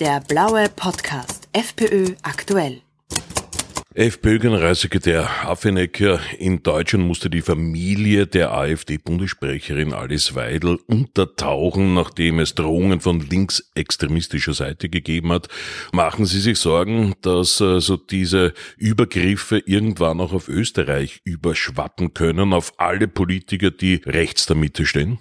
Der blaue Podcast FPÖ aktuell. FPÖ-Generalsekretär Affenecker in Deutschland musste die Familie der AfD-Bundessprecherin Alice Weidel untertauchen, nachdem es Drohungen von linksextremistischer Seite gegeben hat. Machen Sie sich Sorgen, dass also diese Übergriffe irgendwann auch auf Österreich überschwappen können, auf alle Politiker, die rechts der Mitte stehen?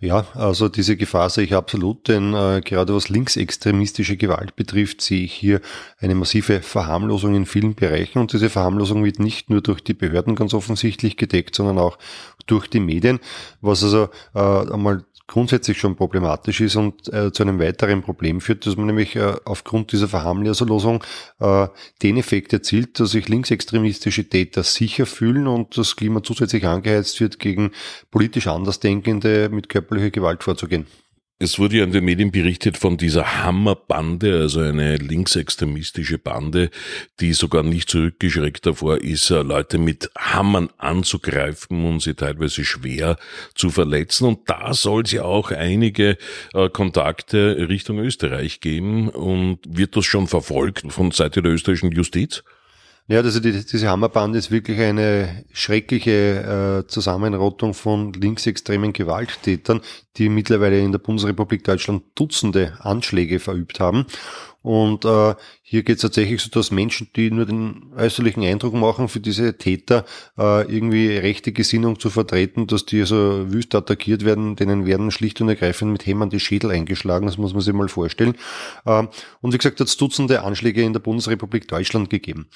Ja, also diese Gefahr sehe ich absolut, denn äh, gerade was linksextremistische Gewalt betrifft, sehe ich hier eine massive Verharmlosung in vielen Bereichen. Und diese Verharmlosung wird nicht nur durch die Behörden ganz offensichtlich gedeckt, sondern auch durch die Medien, was also äh, einmal grundsätzlich schon problematisch ist und äh, zu einem weiteren Problem führt, dass man nämlich äh, aufgrund dieser Verharmlosung äh, den Effekt erzielt, dass sich linksextremistische Täter sicher fühlen und das Klima zusätzlich angeheizt wird, gegen politisch Andersdenkende mit körperlicher Gewalt vorzugehen. Es wurde ja in den Medien berichtet von dieser Hammerbande, also eine linksextremistische Bande, die sogar nicht zurückgeschreckt davor ist, äh, Leute mit Hammern anzugreifen und sie teilweise schwer zu verletzen. Und da soll es ja auch einige äh, Kontakte Richtung Österreich geben. Und wird das schon verfolgt von Seite der österreichischen Justiz? Ja, also die, diese Hammerbande ist wirklich eine schreckliche äh, Zusammenrottung von linksextremen Gewalttätern, die mittlerweile in der Bundesrepublik Deutschland Dutzende Anschläge verübt haben. Und äh, hier geht es tatsächlich so, dass Menschen, die nur den äußerlichen Eindruck machen, für diese Täter äh, irgendwie rechte Gesinnung zu vertreten, dass die also wüst attackiert werden, denen werden schlicht und ergreifend mit Hämmern die Schädel eingeschlagen, das muss man sich mal vorstellen. Äh, und wie gesagt, hat es Dutzende Anschläge in der Bundesrepublik Deutschland gegeben.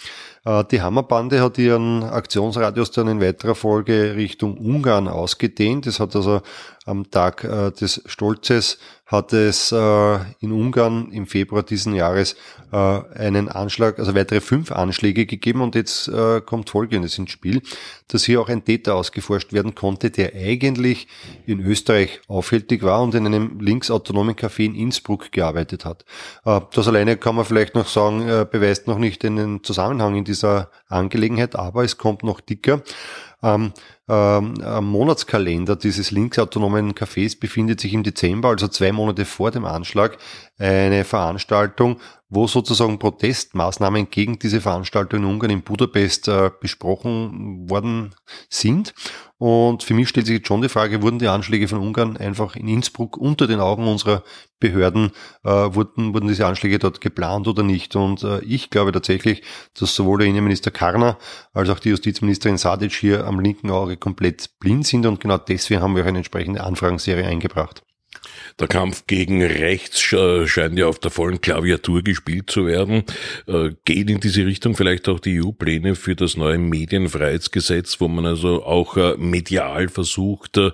Äh, die Hammerbande hat ihren Aktionsradius dann in weiterer Folge Richtung Ungarn ausgedehnt. Das hat also am Tag äh, des Stolzes hat es äh, in Ungarn im Februar diesen Jahres äh, einen Anschlag, also weitere fünf Anschläge gegeben und jetzt äh, kommt Folgendes ins Spiel, dass hier auch ein Täter ausgeforscht werden konnte, der eigentlich in Österreich aufhältig war und in einem linksautonomen Café in Innsbruck gearbeitet hat. Äh, das alleine kann man vielleicht noch sagen, äh, beweist noch nicht den Zusammenhang in dieser Angelegenheit, aber es kommt noch dicker. Ähm, ähm, Monatskalender dieses linksautonomen Cafés befindet sich im Dezember, also zwei Monate vor dem Anschlag, eine Veranstaltung, wo sozusagen Protestmaßnahmen gegen diese Veranstaltung in Ungarn in Budapest äh, besprochen worden sind. Und für mich stellt sich jetzt schon die Frage, wurden die Anschläge von Ungarn einfach in Innsbruck unter den Augen unserer Behörden, äh, wurden, wurden diese Anschläge dort geplant oder nicht? Und äh, ich glaube tatsächlich, dass sowohl der Innenminister Karner als auch die Justizministerin Sadic hier am linken Auge komplett blind sind und genau deswegen haben wir auch eine entsprechende Anfragenserie eingebracht. Der Kampf gegen rechts scheint ja auf der vollen Klaviatur gespielt zu werden. Äh, geht in diese Richtung vielleicht auch die EU-Pläne für das neue Medienfreiheitsgesetz, wo man also auch äh, medial versucht, äh,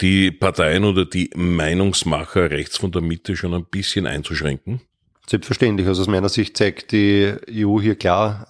die Parteien oder die Meinungsmacher rechts von der Mitte schon ein bisschen einzuschränken? Selbstverständlich. Also aus meiner Sicht zeigt die EU hier klar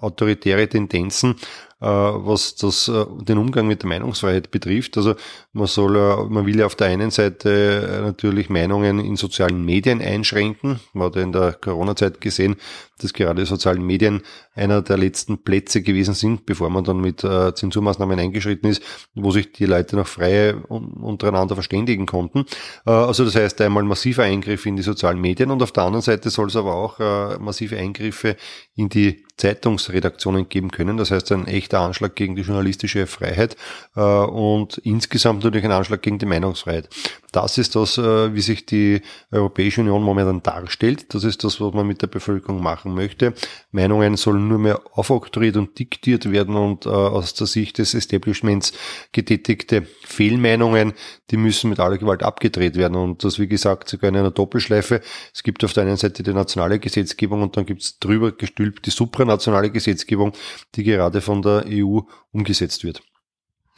äh, autoritäre Tendenzen äh, was das, äh, den Umgang mit der Meinungsfreiheit betrifft. Also man soll, man will ja auf der einen Seite äh, natürlich Meinungen in sozialen Medien einschränken. Man hat ja in der Corona-Zeit gesehen, dass gerade sozialen Medien einer der letzten Plätze gewesen sind, bevor man dann mit Zensurmaßnahmen eingeschritten ist, wo sich die Leute noch frei untereinander verständigen konnten. Also das heißt einmal massiver Eingriff in die sozialen Medien und auf der anderen Seite soll es aber auch massive Eingriffe in die Zeitungsredaktionen geben können. Das heißt, ein echter Anschlag gegen die journalistische Freiheit äh, und insgesamt natürlich ein Anschlag gegen die Meinungsfreiheit. Das ist das, äh, wie sich die Europäische Union momentan darstellt. Das ist das, was man mit der Bevölkerung machen möchte. Meinungen sollen nur mehr aufoktroyiert und diktiert werden und äh, aus der Sicht des Establishments getätigte Fehlmeinungen, die müssen mit aller Gewalt abgedreht werden. Und das, wie gesagt, sogar in einer Doppelschleife. Es gibt auf der einen Seite die nationale Gesetzgebung und dann gibt es drüber gestülpt die supranationale Gesetzgebung, die gerade von der EU umgesetzt wird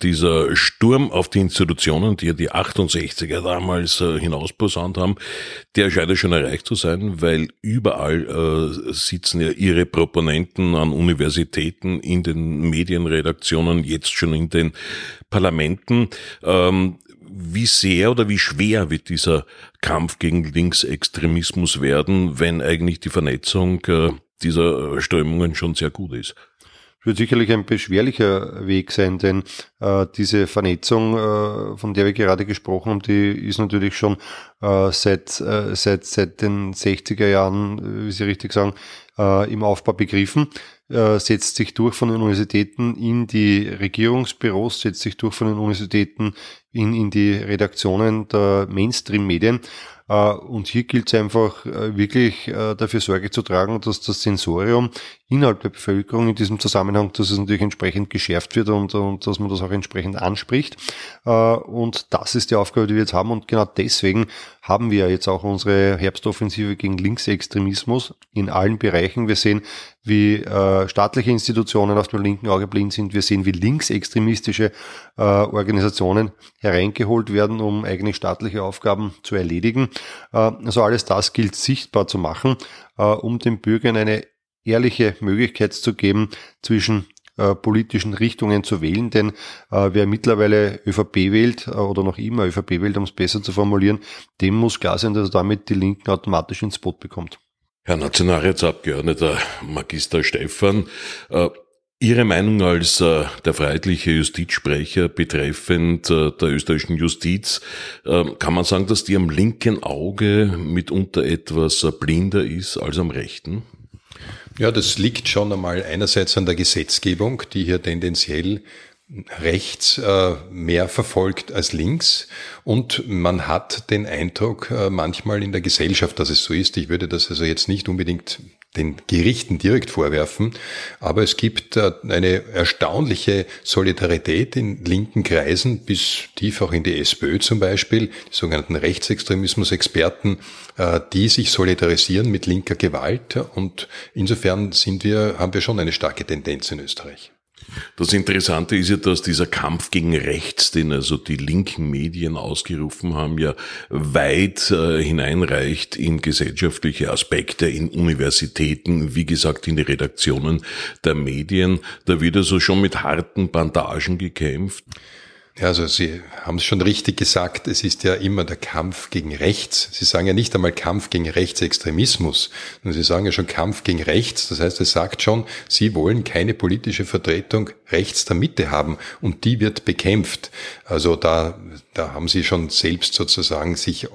dieser Sturm auf die Institutionen, die ja die 68er damals äh, hinausposaunt haben, der scheint ja schon erreicht zu sein, weil überall äh, sitzen ja ihre Proponenten an Universitäten, in den Medienredaktionen, jetzt schon in den Parlamenten. Ähm, wie sehr oder wie schwer wird dieser Kampf gegen Linksextremismus werden, wenn eigentlich die Vernetzung äh, dieser Strömungen schon sehr gut ist? Wird sicherlich ein beschwerlicher Weg sein, denn äh, diese Vernetzung, äh, von der wir gerade gesprochen haben, die ist natürlich schon äh, seit, äh, seit, seit den 60er Jahren, äh, wie Sie richtig sagen, äh, im Aufbau begriffen, äh, setzt sich durch von den Universitäten in die Regierungsbüros, setzt sich durch von den Universitäten in, in die Redaktionen der Mainstream-Medien. Äh, und hier gilt es einfach äh, wirklich äh, dafür Sorge zu tragen, dass das Sensorium innerhalb der Bevölkerung in diesem Zusammenhang, dass es natürlich entsprechend geschärft wird und, und dass man das auch entsprechend anspricht. Und das ist die Aufgabe, die wir jetzt haben. Und genau deswegen haben wir jetzt auch unsere Herbstoffensive gegen Linksextremismus in allen Bereichen. Wir sehen, wie äh, staatliche Institutionen auf dem linken Auge blind sind. Wir sehen, wie linksextremistische äh, Organisationen hereingeholt werden, um eigene staatliche Aufgaben zu erledigen. Äh, also alles das gilt sichtbar zu machen, äh, um den Bürgern eine ehrliche Möglichkeit zu geben, zwischen äh, politischen Richtungen zu wählen, denn äh, wer mittlerweile ÖVP wählt äh, oder noch immer ÖVP wählt, um es besser zu formulieren, dem muss klar sein, dass er damit die Linken automatisch ins Boot bekommt. Herr Nationalratsabgeordneter Magister Stefan, äh, Ihre Meinung als äh, der freiheitliche Justizsprecher betreffend äh, der österreichischen Justiz, äh, kann man sagen, dass die am linken Auge mitunter etwas äh, blinder ist als am rechten? Ja, das liegt schon einmal einerseits an der Gesetzgebung, die hier tendenziell rechts äh, mehr verfolgt als links und man hat den Eindruck äh, manchmal in der Gesellschaft, dass es so ist. Ich würde das also jetzt nicht unbedingt den Gerichten direkt vorwerfen, aber es gibt äh, eine erstaunliche Solidarität in linken Kreisen bis tief auch in die SPÖ zum Beispiel, die sogenannten Rechtsextremismus-Experten, die sich solidarisieren mit linker Gewalt und insofern sind wir, haben wir schon eine starke Tendenz in Österreich. Das Interessante ist ja, dass dieser Kampf gegen rechts, den also die linken Medien ausgerufen haben, ja weit äh, hineinreicht in gesellschaftliche Aspekte, in Universitäten, wie gesagt, in die Redaktionen der Medien. Da wird also schon mit harten Bandagen gekämpft. Ja, also Sie haben es schon richtig gesagt, es ist ja immer der Kampf gegen rechts. Sie sagen ja nicht einmal Kampf gegen Rechtsextremismus, sondern Sie sagen ja schon Kampf gegen rechts. Das heißt, es sagt schon, Sie wollen keine politische Vertretung rechts der Mitte haben und die wird bekämpft. Also da, da haben Sie schon selbst sozusagen sich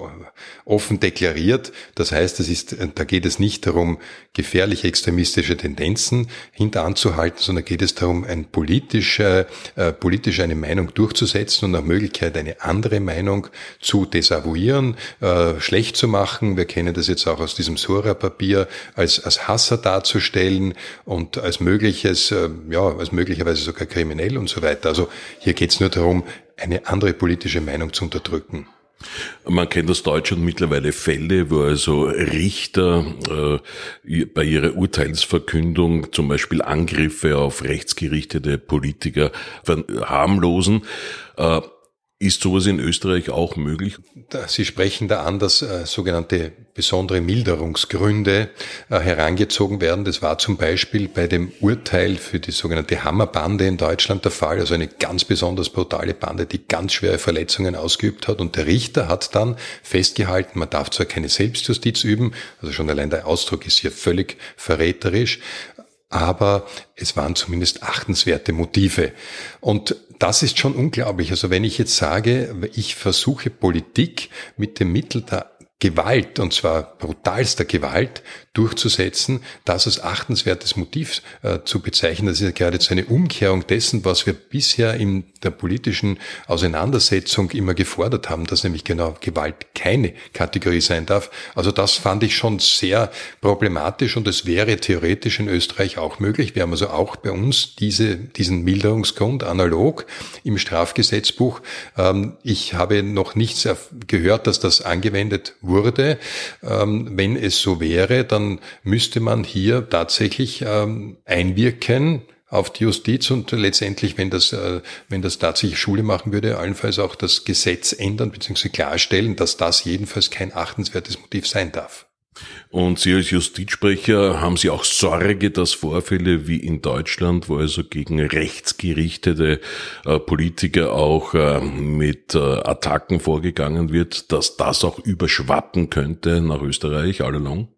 offen deklariert. Das heißt, es ist, da geht es nicht darum, gefährliche extremistische Tendenzen hinteranzuhalten, sondern geht es darum, ein politische, äh, politisch eine Meinung durchzusetzen durchzusetzen und nach Möglichkeit eine andere Meinung zu desavouieren, äh, schlecht zu machen. Wir kennen das jetzt auch aus diesem Sora-Papier, als, als Hasser darzustellen und als mögliches, äh, ja, als möglicherweise sogar kriminell und so weiter. Also hier geht es nur darum, eine andere politische Meinung zu unterdrücken. Man kennt aus Deutschland mittlerweile Fälle, wo also Richter äh, bei ihrer Urteilsverkündung zum Beispiel Angriffe auf rechtsgerichtete Politiker harmlosen. Äh, ist sowas in Österreich auch möglich? Sie sprechen da an, dass äh, sogenannte besondere Milderungsgründe äh, herangezogen werden. Das war zum Beispiel bei dem Urteil für die sogenannte Hammerbande in Deutschland der Fall, also eine ganz besonders brutale Bande, die ganz schwere Verletzungen ausgeübt hat. Und der Richter hat dann festgehalten, man darf zwar keine Selbstjustiz üben, also schon allein der Ausdruck ist hier völlig verräterisch, aber es waren zumindest achtenswerte Motive. Und das ist schon unglaublich. Also wenn ich jetzt sage, ich versuche Politik mit dem Mittel der Gewalt, und zwar brutalster Gewalt, durchzusetzen, das als achtenswertes Motiv äh, zu bezeichnen. Das ist ja geradezu eine Umkehrung dessen, was wir bisher in der politischen Auseinandersetzung immer gefordert haben, dass nämlich genau Gewalt keine Kategorie sein darf. Also das fand ich schon sehr problematisch und es wäre theoretisch in Österreich auch möglich. Wir haben also auch bei uns diese, diesen Milderungsgrund analog im Strafgesetzbuch. Ähm, ich habe noch nichts gehört, dass das angewendet wurde. Ähm, wenn es so wäre, dann müsste man hier tatsächlich ähm, einwirken auf die Justiz und letztendlich, wenn das, äh, wenn das tatsächlich Schule machen würde, allenfalls auch das Gesetz ändern bzw. klarstellen, dass das jedenfalls kein achtenswertes Motiv sein darf. Und Sie als Justizsprecher haben Sie auch Sorge, dass Vorfälle wie in Deutschland, wo also gegen rechtsgerichtete äh, Politiker auch äh, mit Attacken vorgegangen wird, dass das auch überschwappen könnte nach Österreich all along?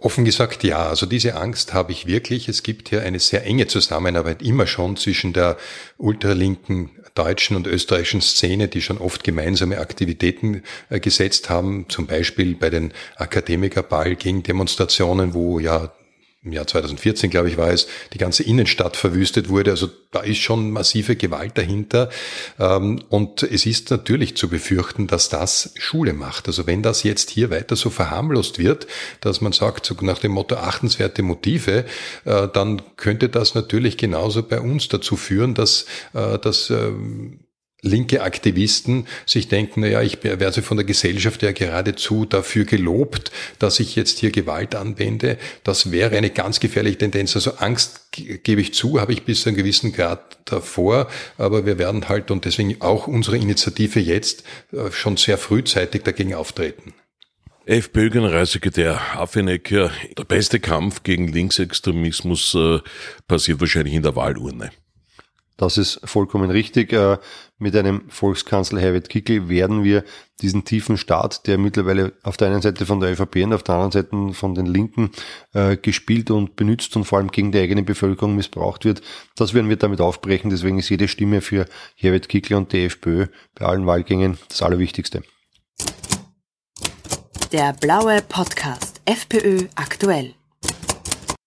Offen gesagt ja. Also diese Angst habe ich wirklich. Es gibt hier eine sehr enge Zusammenarbeit immer schon zwischen der ultralinken deutschen und österreichischen Szene, die schon oft gemeinsame Aktivitäten äh, gesetzt haben, zum Beispiel bei den Akademikerball gegen Demonstrationen, wo ja im Jahr 2014, glaube ich, war es, die ganze Innenstadt verwüstet wurde. Also da ist schon massive Gewalt dahinter. Ähm, und es ist natürlich zu befürchten, dass das Schule macht. Also wenn das jetzt hier weiter so verharmlost wird, dass man sagt, nach dem Motto achtenswerte Motive, äh, dann könnte das natürlich genauso bei uns dazu führen, dass, äh, dass ähm, linke Aktivisten sich denken, naja, ich werde von der Gesellschaft ja geradezu dafür gelobt, dass ich jetzt hier Gewalt anwende. Das wäre eine ganz gefährliche Tendenz. Also Angst gebe ich zu, habe ich bis zu einem gewissen Grad davor, aber wir werden halt und deswegen auch unsere Initiative jetzt äh, schon sehr frühzeitig dagegen auftreten. FPÖ-Generalsekretär Affenecker, der beste Kampf gegen Linksextremismus äh, passiert wahrscheinlich in der Wahlurne. Das ist vollkommen richtig. Äh, mit einem Volkskanzler Herbert Kickl werden wir diesen tiefen Staat, der mittlerweile auf der einen Seite von der ÖVP und auf der anderen Seite von den Linken äh, gespielt und benutzt und vor allem gegen die eigene Bevölkerung missbraucht wird, das werden wir damit aufbrechen. Deswegen ist jede Stimme für Herbert Kickl und die FPÖ bei allen Wahlgängen das Allerwichtigste. Der blaue Podcast FPÖ aktuell.